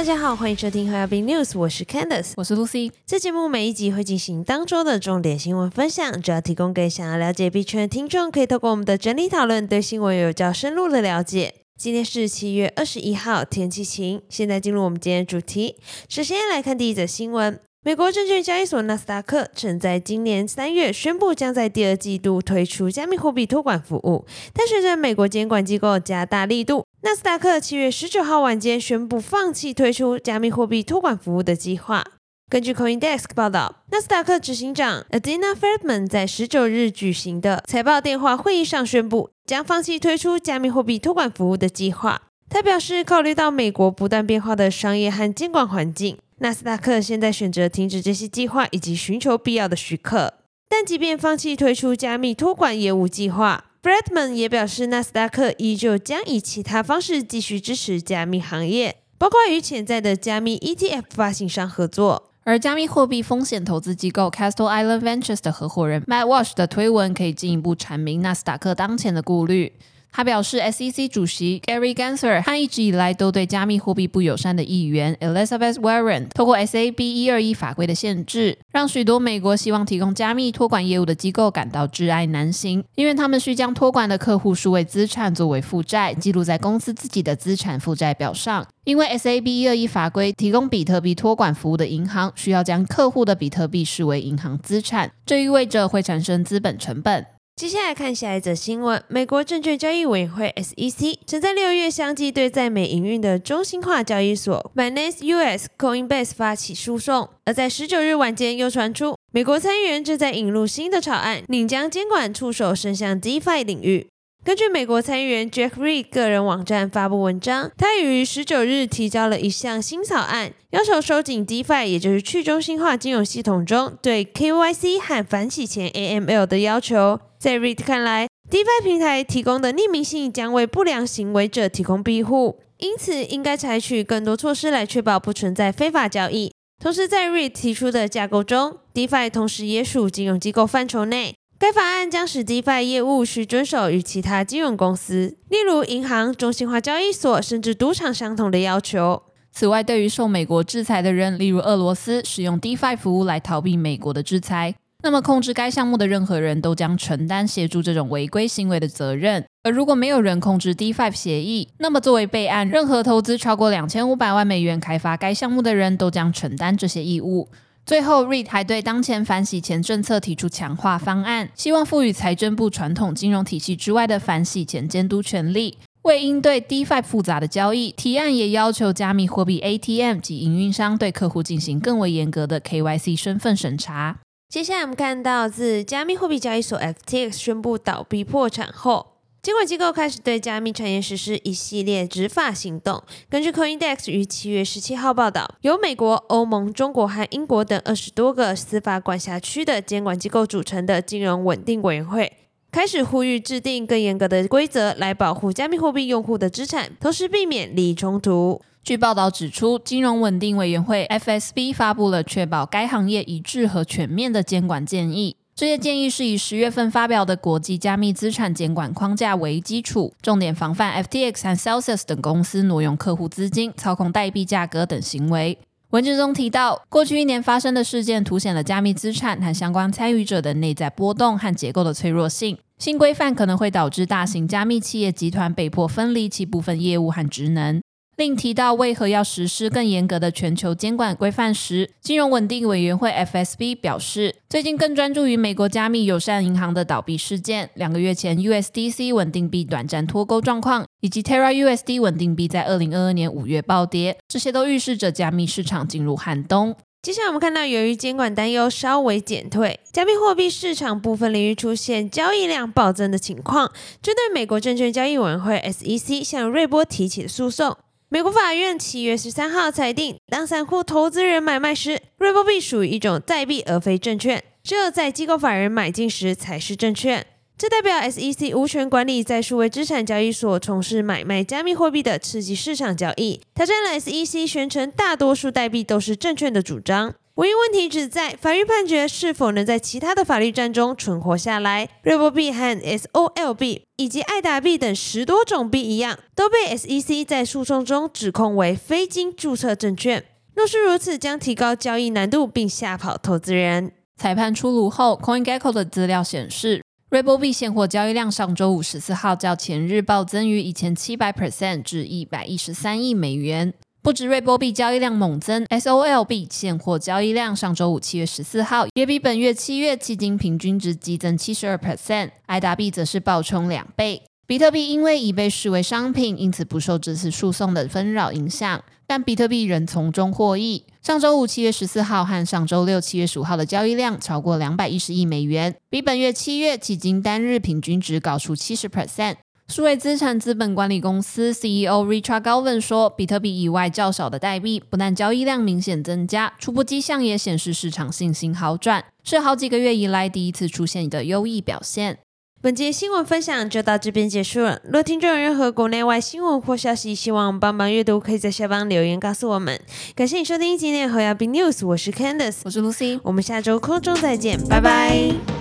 大家好，欢迎收听和 b News，我是 Candice，我是 Lucy。这节目每一集会进行当周的重点新闻分享，主要提供给想要了解币圈的听众，可以透过我们的整理讨论，对新闻有较深入的了解。今天是七月二十一号，天气晴。现在进入我们今天的主题，首先来看第一则新闻。美国证券交易所纳斯达克曾在今年三月宣布将在第二季度推出加密货币托管服务，但随着美国监管机构加大力度，纳斯达克七月十九号晚间宣布放弃推出加密货币托管服务的计划。根据 CoinDesk 报道，纳斯达克执行长 Adina Friedman 在十九日举行的财报电话会议上宣布，将放弃推出加密货币托管服务的计划。他表示，考虑到美国不断变化的商业和监管环境。纳斯达克现在选择停止这些计划，以及寻求必要的许可。但即便放弃推出加密托管业务计划 b r e d m a n 也表示，纳斯达克依旧将以其他方式继续支持加密行业，包括与潜在的加密 ETF 发行商合作。而加密货币风险投资机构 Castle Island Ventures 的合伙人 Matt Walsh 的推文可以进一步阐明纳斯达克当前的顾虑。他表示，SEC 主席 Gary Gensler 和一直以来都对加密货币不友善的议员 Elizabeth Warren，透过 SAB 一二一法规的限制，让许多美国希望提供加密托管业务的机构感到挚爱难行，因为他们需将托管的客户数位资产作为负债，记录在公司自己的资产负债表上。因为 SAB 一二一法规，提供比特币托管服务的银行需要将客户的比特币视为银行资产，这意味着会产生资本成本。接下来看下一则新闻：美国证券交易委员会 SEC 曾在六月相继对在美营运的中心化交易所 m i n a n c e US、Coinbase 发起诉讼。而在十九日晚间，又传出美国参议员正在引入新的草案，拟将监管触手伸向 DeFi 领域。根据美国参议员 Jack Reed 个人网站发布文章，他于十九日提交了一项新草案，要求收紧 DeFi，也就是去中心化金融系统中对 KYC 和反洗钱 AML 的要求。在 Reed 看来，DeFi 平台提供的匿名性将为不良行为者提供庇护，因此应该采取更多措施来确保不存在非法交易。同时，在 Reed 提出的架构中，DeFi 同时也属金融机构范畴内。该法案将使 DeFi 业务需遵守与其他金融公司，例如银行、中心化交易所甚至赌场相同的要求。此外，对于受美国制裁的人，例如俄罗斯，使用 DeFi 服务来逃避美国的制裁，那么控制该项目的任何人都将承担协助这种违规行为的责任。而如果没有人控制 DeFi 协议，那么作为备案，任何投资超过两千五百万美元开发该项目的人都将承担这些义务。最后，Reed 还对当前反洗钱政策提出强化方案，希望赋予财政部传统金融体系之外的反洗钱监督权力。为应对 DeFi 复杂的交易，提案也要求加密货币 ATM 及营运商对客户进行更为严格的 KYC 身份审查。接下来，我们看到自加密货币交易所 FTX 宣布倒闭破产后。监管机构开始对加密产业实施一系列执法行动。根据 CoinDesk 于七月十七号报道，由美国、欧盟、中国和英国等二十多个司法管辖区的监管机构组成的金融稳定委员会，开始呼吁制定更严格的规则来保护加密货币用户的资产，同时避免利益冲突。据报道指出，金融稳定委员会 FSB 发布了确保该行业一致和全面的监管建议。这些建议是以十月份发表的国际加密资产监管框架为基础，重点防范 FTX 和 Celsius 等公司挪用客户资金、操控代币价格等行为。文件中提到，过去一年发生的事件凸显了加密资产和相关参与者的内在波动和结构的脆弱性。新规范可能会导致大型加密企业集团被迫分离其部分业务和职能。另提到为何要实施更严格的全球监管规范时，金融稳定委员会 FSB 表示，最近更专注于美国加密友善银行的倒闭事件，两个月前 USDC 稳定币短暂脱钩状况，以及 Terra USD 稳定币在二零二二年五月暴跌，这些都预示着加密市场进入寒冬。接下来我们看到，由于监管担忧稍微减退，加密货币市场部分领域出现交易量暴增的情况，针对美国证券交易委员会 SEC 向瑞波提起的诉讼。美国法院七月十三号裁定，当散户投资人买卖时，瑞波币属于一种代币而非证券，只有在机构法人买进时才是证券。这代表 SEC 无权管理在数位资产交易所从事买卖加密货币的刺激市场交易，挑战了 SEC 宣称大多数代币都是证券的主张。唯一问题只在法律判决是否能在其他的法律战中存活下来。瑞波币和 SOL 币以及爱达币等十多种币一样，都被 SEC 在诉讼中指控为非经注册证券。若是如此，将提高交易难度并吓跑投资人。裁判出炉后，CoinGecko 的资料显示，瑞波币现货交易量上周五十四号较前日暴增逾一千七百 percent 至一百一十三亿美元。不止瑞波币交易量猛增，SOLB 现货交易量上周五七月十四号也比本月七月迄今平均值激增七十二 percent，爱达币则是暴冲两倍。比特币因为已被视为商品，因此不受这次诉讼的纷扰影响，但比特币仍从中获益。上周五七月十四号和上周六七月十五号的交易量超过两百一十亿美元，比本月七月迄今单日平均值高出七十 percent。数位资产资本管理公司 CEO Richard Galvin 说：“比特币以外较少的代币，不但交易量明显增加，初步迹象也显示市场信心好转，是好几个月以来第一次出现的优异表现。”本节新闻分享就到这边结束了。若听众有任何国内外新闻或消息，希望帮忙阅读，可以在下方留言告诉我们。感谢你收听今天的和亚宾 news，我是 Candice，我是 Lucy，我们下周空中再见，拜拜。